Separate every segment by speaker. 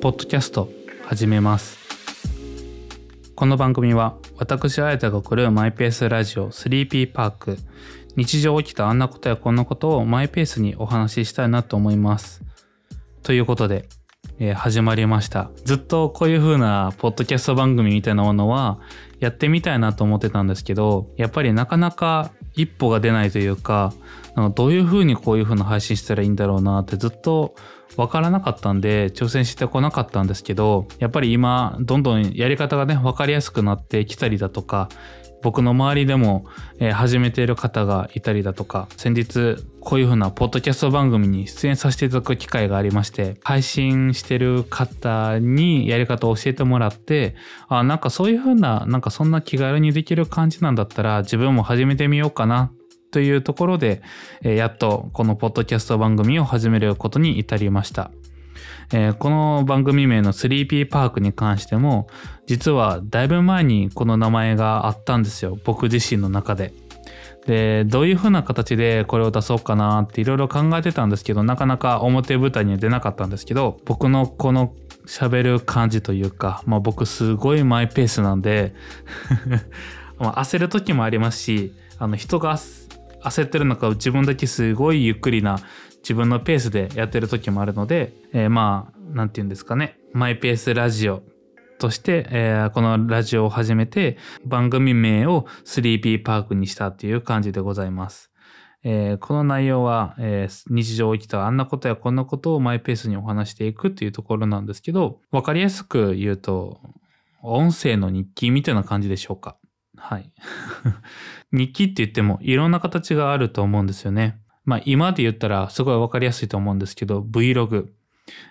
Speaker 1: ポッドキャスト始めます。この番組は私あやたが送るマイペースラジオ 3P パーク。日常起きたあんなことやこんなことをマイペースにお話ししたいなと思います。ということで、えー、始まりました。ずっとこういう風なポッドキャスト番組みたいなものはやってみたいなと思ってたんですけどやっぱりなかなか一歩が出ないというかどういう風にこういうふうな配信したらいいんだろうなってずっと分からなかったんで挑戦してこなかったんですけどやっぱり今どんどんやり方がね分かりやすくなってきたりだとか僕の周りでも、えー、始めている方がいたりだとか先日こういう風なポッドキャスト番組に出演させていただく機会がありまして配信してる方にやり方を教えてもらってあなんかそういう風ななんかそんな気軽にできる感じなんだったら自分も始めてみようかなというところで、えー、やっとこのポッドキャスト番組を始めることに至りました。えー、この番組名の 3P パークに関しても実はだいぶ前にこの名前があったんですよ僕自身の中で。でどういう風な形でこれを出そうかなっていろいろ考えてたんですけどなかなか表舞台には出なかったんですけど僕のこの喋る感じというか、まあ、僕すごいマイペースなんで 焦る時もありますしあの人が焦ってるのか自分だけすごいゆっくりな自分のペースでやってる時もあるので、えー、まあ何て言うんですかねマイペースラジオとして、えー、このラジオを始めて番組名を 3P パークにしたっていう感じでございます。えー、この内容は、えー、日常起きたあんなことやこんなことをマイペースにお話していくっていうところなんですけど、わかりやすく言うと、音声の日記みたいな感じでしょうか。はい。日記って言ってもいろんな形があると思うんですよね。まあ今で言ったらすごいわかりやすいと思うんですけど、Vlog。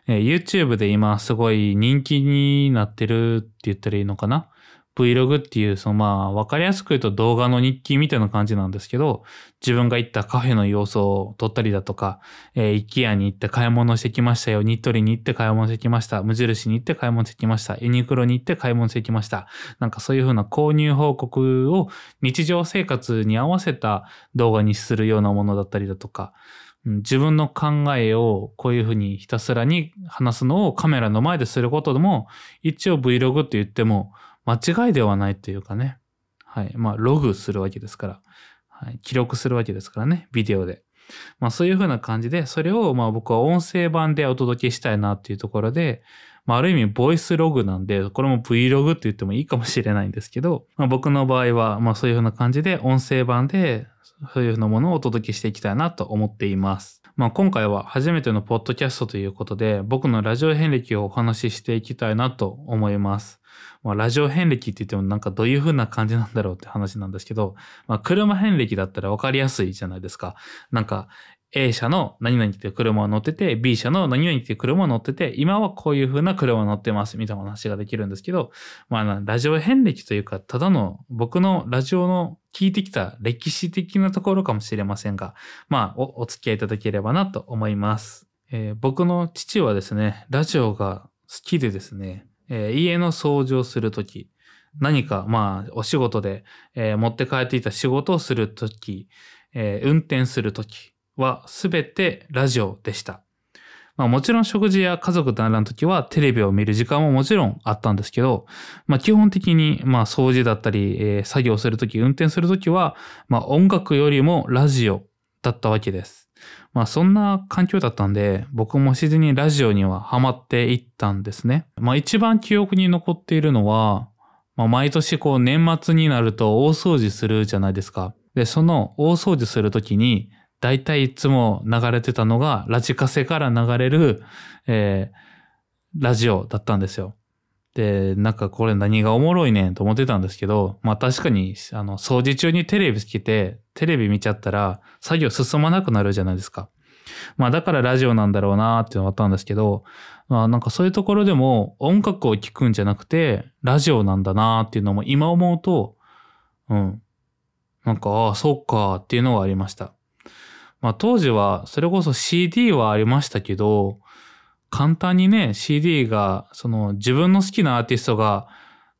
Speaker 1: えー、YouTube で今すごい人気になってるって言ったらいいのかな？Vlog っていう、そのまあ、わかりやすく言うと動画の日記みたいな感じなんですけど、自分が行ったカフェの様子を撮ったりだとか、えー、IKEA に行って買い物してきましたよ。ニットリに行って買い物してきました。無印に行って買い物してきました。ユニクロに行って買い物してきました。なんかそういうふうな購入報告を日常生活に合わせた動画にするようなものだったりだとか、自分の考えをこういうふうにひたすらに話すのをカメラの前ですることでも、一応 Vlog って言っても、間違いではないというかね。はい。まあ、ログするわけですから。はい。記録するわけですからね。ビデオで。まあ、そういう風な感じで、それをまあ僕は音声版でお届けしたいなっていうところで、まあ、ある意味、ボイスログなんで、これも Vlog って言ってもいいかもしれないんですけど、まあ、僕の場合は、まあ、そういう風な感じで、音声版で、そういう風なものをお届けしていきたいなと思っています。まあ、今回は初めてのポッドキャストということで、僕のラジオ遍歴をお話ししていきたいなと思います。まあ、ラジオ遍歴って言ってもなんかどういう風な感じなんだろうって話なんですけど、まあ、車遍歴だったら分かりやすいじゃないですか。なんか、A 社の何々っていう車を乗ってて、B 社の何々っていう車を乗ってて、今はこういう風な車を乗ってますみたいな話ができるんですけど、まあ、ラジオ遍歴というか、ただの僕のラジオの聞いてきた歴史的なところかもしれませんが、まあお、付き合いいただければなと思います。えー、僕の父はですね、ラジオが好きでですね、えー、家の掃除をするとき、何か、まあ、お仕事で、えー、持って帰っていた仕事をするとき、え、運転するときは、すべてラジオでした。まあもちろん食事や家族団らん時はテレビを見る時間ももちろんあったんですけど、まあ基本的にまあ掃除だったり、えー、作業するとき、運転するときは、まあ音楽よりもラジオだったわけです。まあそんな環境だったんで、僕も自然にラジオにはハマっていったんですね。まあ一番記憶に残っているのは、まあ毎年こう年末になると大掃除するじゃないですか。で、その大掃除するときに、大体いつも流れてたのが、ラジカセから流れる、えー、ラジオだったんですよ。で、なんかこれ何がおもろいねんと思ってたんですけど、まあ確かに、あの、掃除中にテレビつけて、テレビ見ちゃったら、作業進まなくなるじゃないですか。まあだからラジオなんだろうなっていうのがあったんですけど、まあなんかそういうところでも音楽を聴くんじゃなくて、ラジオなんだなっていうのも今思うと、うん。なんか、ああ、そうかっていうのがありました。まあ当時は、それこそ CD はありましたけど、簡単にね、CD が、その自分の好きなアーティストが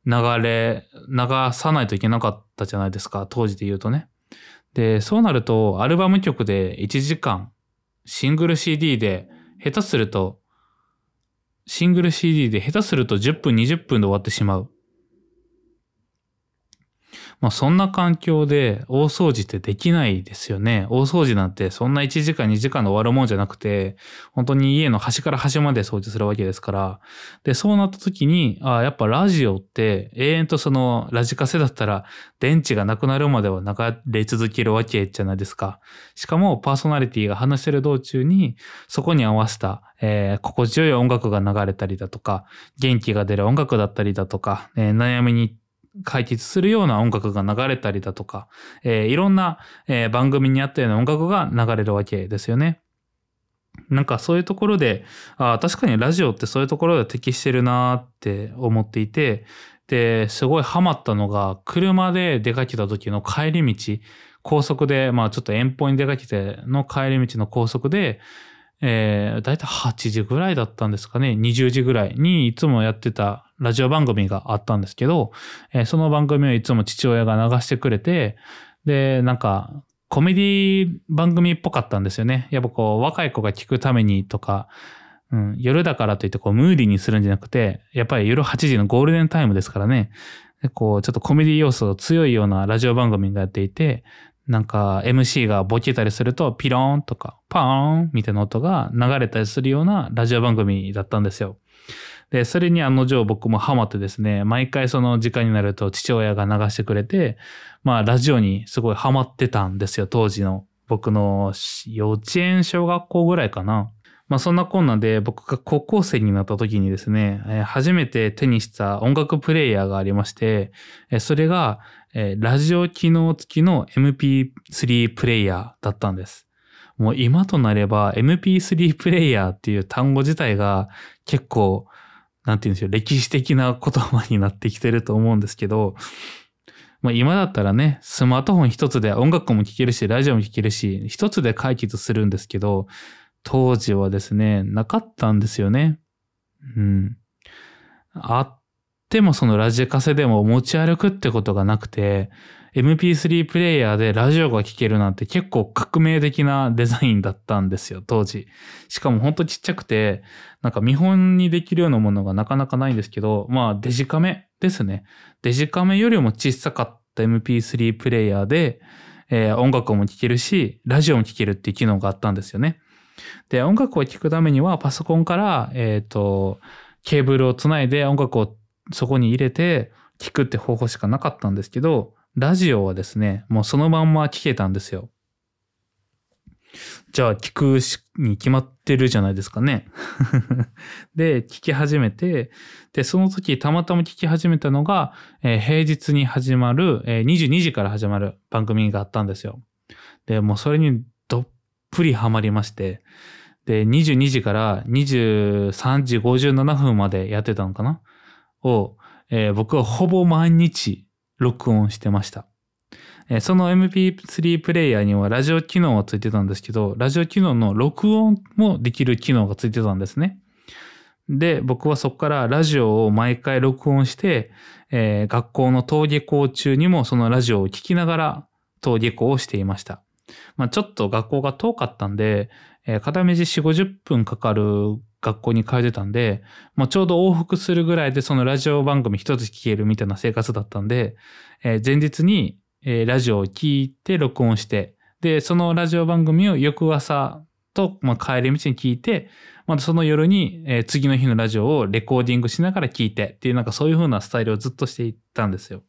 Speaker 1: 流れ、流さないといけなかったじゃないですか、当時で言うとね。で、そうなると、アルバム曲で1時間、シングル CD で、下手すると、シングル CD で下手すると10分、20分で終わってしまう。まあそんな環境で大掃除ってできないですよね。大掃除なんてそんな1時間2時間で終わるもんじゃなくて、本当に家の端から端まで掃除するわけですから。で、そうなった時に、あやっぱラジオって永遠とそのラジカセだったら電池がなくなるまでは流れ続けるわけじゃないですか。しかもパーソナリティが話してる道中にそこに合わせたえー、心地よい音楽が流れたりだとか、元気が出る音楽だったりだとか、えー、悩みに解決するような音楽が流れたりだとか、えー、いろんな、えー、番組にあったような音楽が流れるわけですよね。なんかそういうところで、あ確かにラジオってそういうところで適してるなって思っていて、で、すごいハマったのが、車で出かけた時の帰り道、高速で、まあちょっと遠方に出かけての帰り道の高速で、えー、だいたい8時ぐらいだったんですかね、20時ぐらいにいつもやってたラジオ番組があったんですけど、えー、その番組をいつも父親が流してくれて、で、なんか、コメディ番組っぽかったんですよね。やっぱこう、若い子が聞くためにとか、うん、夜だからといってこう、ムーディーにするんじゃなくて、やっぱり夜8時のゴールデンタイムですからね、こう、ちょっとコメディ要素強いようなラジオ番組がやっていて、なんか MC がボケたりするとピローンとかパーンみたいな音が流れたりするようなラジオ番組だったんですよ。で、それに案の定僕もハマってですね、毎回その時間になると父親が流してくれて、まあラジオにすごいハマってたんですよ、当時の。僕の幼稚園、小学校ぐらいかな。まあそんなこんなで僕が高校生になった時にですね、初めて手にした音楽プレイヤーがありまして、それがえー、ラジオ機能付きの MP3 プレイヤーだったんです。もう今となれば MP3 プレイヤーっていう単語自体が結構、なんて言うんでしょう、歴史的な言葉になってきてると思うんですけど、まあ、今だったらね、スマートフォン一つで音楽も聴けるし、ラジオも聴けるし、一つで解決するんですけど、当時はですね、なかったんですよね。うん。あっってもそのラジカセでも持ち歩くってことがなくて、MP3 プレイヤーでラジオが聴けるなんて結構革命的なデザインだったんですよ、当時。しかもほんとちっちゃくて、なんか見本にできるようなものがなかなかないんですけど、まあデジカメですね。デジカメよりも小さかった MP3 プレイヤーで、えー、音楽も聴けるし、ラジオも聴けるっていう機能があったんですよね。で、音楽を聴くためにはパソコンから、えっ、ー、と、ケーブルをつないで音楽をそこに入れて聞くって方法しかなかったんですけど、ラジオはですね、もうそのまんま聞けたんですよ。じゃあ聞くしに決まってるじゃないですかね。で、聞き始めて、で、その時たまたま聞き始めたのが、えー、平日に始まる、えー、22時から始まる番組があったんですよ。で、もうそれにどっぷりハマりまして、で、22時から23時57分までやってたのかな？を、えー、僕はほぼ毎日録音してました。その MP3 プレイヤーにはラジオ機能がついてたんですけど、ラジオ機能の録音もできる機能がついてたんですね。で、僕はそこからラジオを毎回録音して、えー、学校の登下校中にもそのラジオを聞きながら登下校をしていました。まあ、ちょっと学校が遠かったんで、えー、片道4、50分かかる学校に通ってたんで、まあ、ちょうど往復するぐらいでそのラジオ番組一つ聞けるみたいな生活だったんで、えー、前日に、ラジオを聞いて録音して、で、そのラジオ番組を翌朝と、まあ、帰り道に聞いて、またその夜に、えー、次の日のラジオをレコーディングしながら聞いてっていうなんかそういう風なスタイルをずっとしていったんですよ。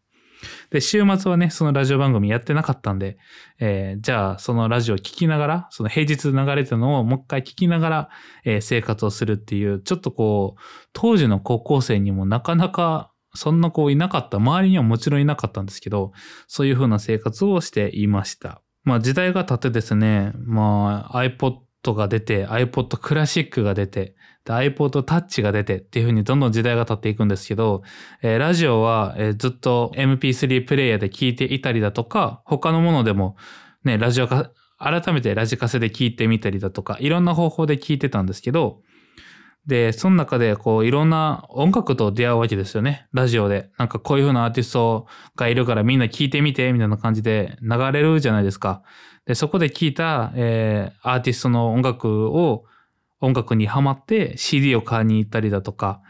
Speaker 1: で、週末はね、そのラジオ番組やってなかったんで、えー、じゃあそのラジオを聞きながら、その平日流れたのをもう一回聞きながら、えー、生活をするっていう、ちょっとこう、当時の高校生にもなかなかそんな子いなかった。周りにはもちろんいなかったんですけど、そういう風な生活をしていました。まあ時代が経ってですね、まあ iPod が出て、iPod クラシックが出て、で iPod Touch が出てっていう風にどんどん時代が経っていくんですけど、えー、ラジオは、えー、ずっと MP3 プレイヤーで聞いていたりだとか、他のものでもね、ラジオか、改めてラジカセで聞いてみたりだとか、いろんな方法で聞いてたんですけど、で、その中でこういろんな音楽と出会うわけですよね。ラジオで。なんかこういう風なアーティストがいるからみんな聞いてみてみたいな感じで流れるじゃないですか。で、そこで聞いた、えー、アーティストの音楽を音楽にハマって CD を買いに行ったりだとか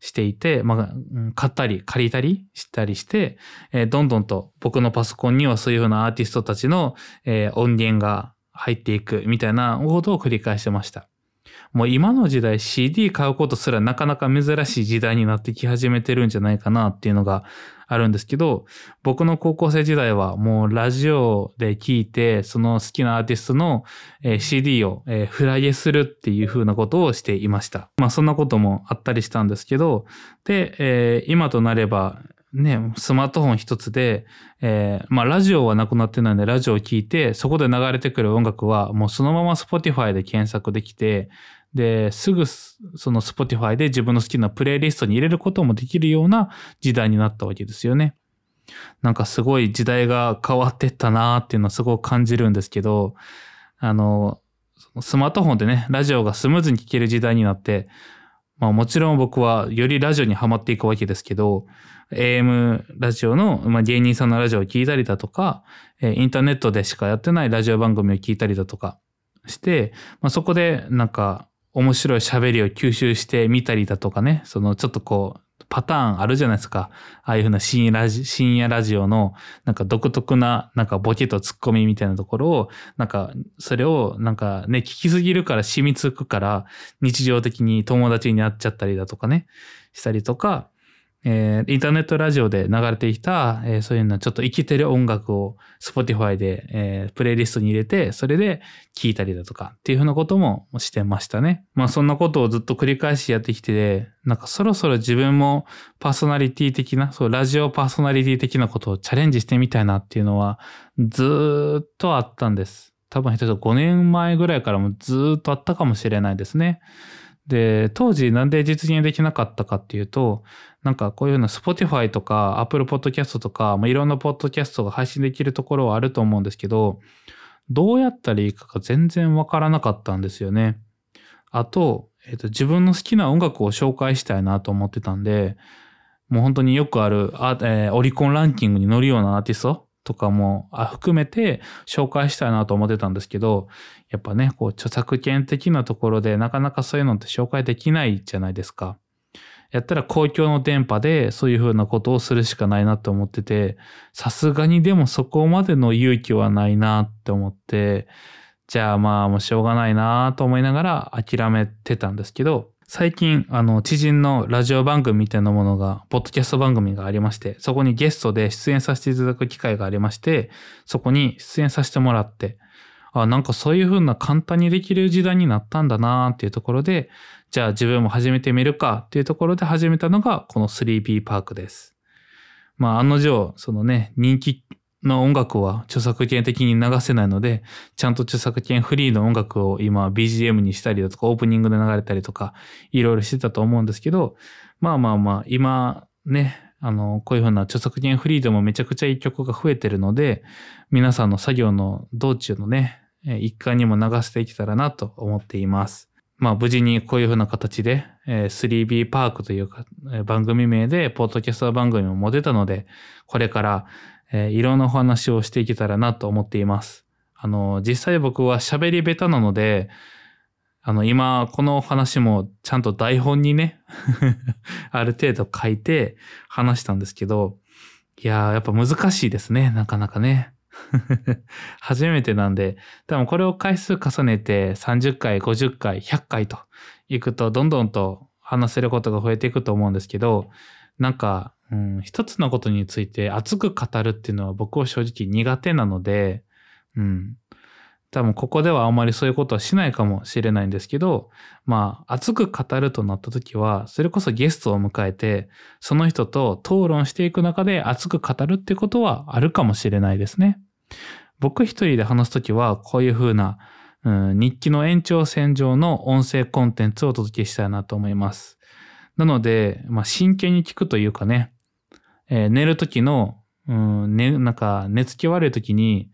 Speaker 1: していて、まあ、買ったり借りたりしたりして、えー、どんどんと僕のパソコンにはそういうふうなアーティストたちの、えー、音源が入っていくみたいなことを繰り返してました。もう今の時代 CD 買うことすらなかなか珍しい時代になってき始めてるんじゃないかなっていうのがあるんですけど、僕の高校生時代はもうラジオで聴いて、その好きなアーティストの CD をフライエするっていう風なことをしていました。まあそんなこともあったりしたんですけど、で、えー、今となればね、スマートフォン一つで、えー、まあラジオはなくなってないんでラジオを聴いて、そこで流れてくる音楽はもうそのまま Spotify で検索できて、で、すぐその Spotify で自分の好きなプレイリストに入れることもできるような時代になったわけですよね。なんかすごい時代が変わってったなーっていうのをすごく感じるんですけど、あの、スマートフォンでね、ラジオがスムーズに聴ける時代になって、まあもちろん僕はよりラジオにはまっていくわけですけど、AM ラジオの、まあ、芸人さんのラジオを聞いたりだとか、インターネットでしかやってないラジオ番組を聞いたりだとかして、まあ、そこでなんか面白い喋りを吸収してみたりだとかね、そのちょっとこう、パターンあるじゃないですか。ああいうふうな深夜ラジ深夜ラジオのなんか独特ななんかボケとツッコミみたいなところをなんかそれをなんかね聞きすぎるから染みつくから日常的に友達になっちゃったりだとかねしたりとかえー、インターネットラジオで流れてきた、えー、そういうのちょっと生きてる音楽を Spotify で、えー、プレイリストに入れて、それで聴いたりだとかっていうふうなこともしてましたね。まあそんなことをずっと繰り返しやってきて、なんかそろそろ自分もパーソナリティ的な、そう、ラジオパーソナリティ的なことをチャレンジしてみたいなっていうのはずっとあったんです。多分下手5年前ぐらいからもずっとあったかもしれないですね。で、当時なんで実現できなかったかっていうと、なんかこういうような Spotify とか Apple Podcast とか、まあ、いろんなポッドキャストが配信できるところはあると思うんですけど、どうやったらいいかが全然わからなかったんですよね。あと、えっ、と、自分の好きな音楽を紹介したいなと思ってたんで、もう本当によくあるあ、えー、オリコンランキングに乗るようなアーティストとかも含めて紹介したいなと思ってたんですけど、やっぱね、こう著作権的なところでなかなかそういうのって紹介できないじゃないですか。やったら公共の電波でそういうふうなことをするしかないなと思ってて、さすがにでもそこまでの勇気はないなって思って、じゃあまあもうしょうがないなと思いながら諦めてたんですけど、最近、あの、知人のラジオ番組みたいなものが、ポッドキャスト番組がありまして、そこにゲストで出演させていただく機会がありまして、そこに出演させてもらって、あ、なんかそういう風な簡単にできる時代になったんだなっていうところで、じゃあ自分も始めてみるかっていうところで始めたのが、この 3P パークです。まあ、案の定、そのね、人気の音楽は著作権的に流せないので、ちゃんと著作権フリーの音楽を今 BGM にしたりだとか、オープニングで流れたりとか、いろいろしてたと思うんですけど、まあまあまあ、今ね、あの、こういうふうな著作権フリーでもめちゃくちゃいい曲が増えてるので、皆さんの作業の道中のね、一環にも流していけたらなと思っています。まあ無事にこういうふうな形で、3B パークというか、番組名でポッドキャスト番組も持てたので、これからえー、いろんなお話をしていけたらなと思っています。あの、実際僕は喋り下手なので、あの、今、この話もちゃんと台本にね ある程度書いて話したんですけど、いやー、やっぱ難しいですね、なかなかね。初めてなんで、多分これを回数重ねて30回、50回、100回といくと、どんどんと話せることが増えていくと思うんですけど、なんか、うん、一つのことについて熱く語るっていうのは僕は正直苦手なので、うん。多分ここではあまりそういうことはしないかもしれないんですけど、まあ、熱く語るとなった時は、それこそゲストを迎えて、その人と討論していく中で熱く語るってことはあるかもしれないですね。僕一人で話すときは、こういうふうな、うん、日記の延長線上の音声コンテンツをお届けしたいなと思います。なので、まあ、真剣に聞くというかね、えー、寝る時の、うん、ね、なんか寝つき悪い時に、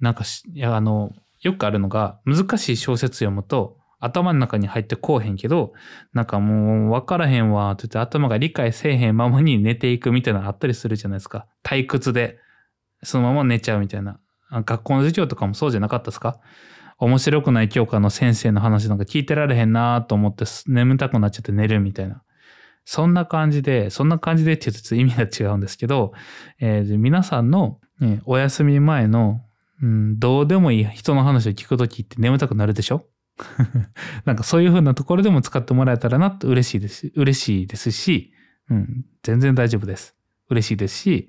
Speaker 1: なんかいや、あの、よくあるのが、難しい小説読むと、頭の中に入ってこうへんけど、なんかもう分からへんわ、って言って頭が理解せえへんままに寝ていくみたいなのあったりするじゃないですか。退屈で、そのまま寝ちゃうみたいな。学校の授業とかもそうじゃなかったですか？面白くない教科の先生の話なんか聞いてられへんなと思って眠たくなっちゃって寝るみたいな。そんな感じで、そんな感じでって言うと意味が違うんですけど、えー、皆さんの、ね、お休み前の、うん、どうでもいい人の話を聞くときって眠たくなるでしょ？なんかそういう風なところでも使ってもらえたらなと嬉しいです。嬉しいですし、うん、全然大丈夫です。嬉しいですし、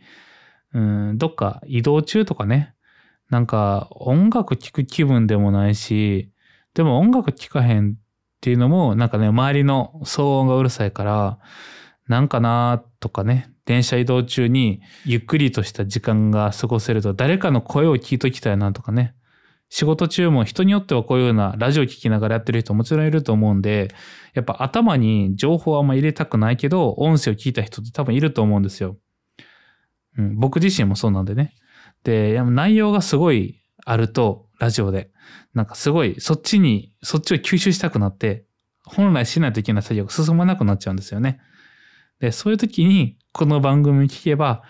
Speaker 1: うん、どっか移動中とかね、なんか音楽聴く気分でもないし、でも音楽聴かへんっていうのも、なんかね、周りの騒音がうるさいから、なんかなとかね、電車移動中にゆっくりとした時間が過ごせると、誰かの声を聞いときたいなとかね、仕事中も人によってはこういうようなラジオ聞きながらやってる人もちろんいると思うんで、やっぱ頭に情報はあんま入れたくないけど、音声を聞いた人って多分いると思うんですよ。うん、僕自身もそうなんでね。で、内容がすごいあると、ラジオで。なんかすごい、そっちに、そっちを吸収したくなって、本来しないといけない作業が進まなくなっちゃうんですよね。で、そういう時に、この番組聞けば、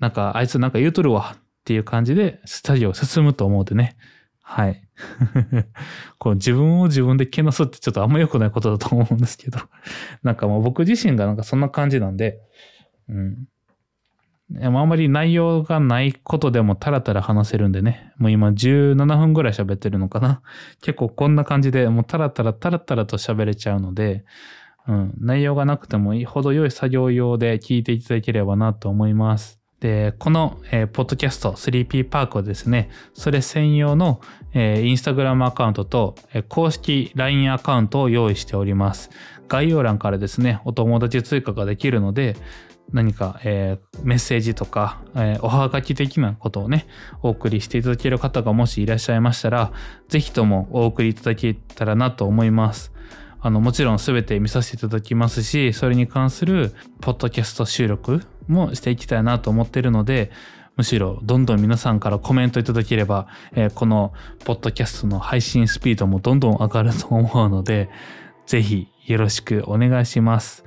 Speaker 1: なんか、あいつなんか言うとるわっていう感じで、作業進むと思うてね。はい。こう自分を自分でけなすってちょっとあんま良くないことだと思うんですけど。なんかもう僕自身がなんかそんな感じなんで、うん。あんまり内容がないことでもタラタラ話せるんでね。もう今17分ぐらい喋ってるのかな。結構こんな感じでもうタラタラタラタラと喋れちゃうので、うん、内容がなくても程よい作業用で聞いていただければなと思います。で、この、えー、ポッドキャスト 3P パークはですね、それ専用の、えー、インスタグラムアカウントと、えー、公式 LINE アカウントを用意しております。概要欄からですね、お友達追加ができるので、何か、えー、メッセージとか、えー、おはがき的なことをね、お送りしていただける方がもしいらっしゃいましたら、ぜひともお送りいただけたらなと思います。あの、もちろん全て見させていただきますし、それに関するポッドキャスト収録もしていきたいなと思っているので、むしろどんどん皆さんからコメントいただければ、えー、このポッドキャストの配信スピードもどんどん上がると思うので、ぜひよろしくお願いします。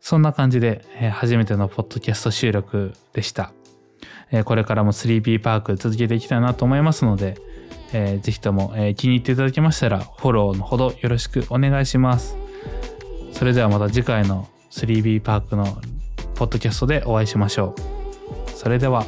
Speaker 1: そんな感じで、えー、初めてのポッドキャスト収録でした。えー、これからも 3B パーク続けていきたいなと思いますので、えー、ぜひとも、えー、気に入っていただけましたらフォローのほどよろしくお願いします。それではまた次回の 3B パークのポッドキャストでお会いしましょう。それでは。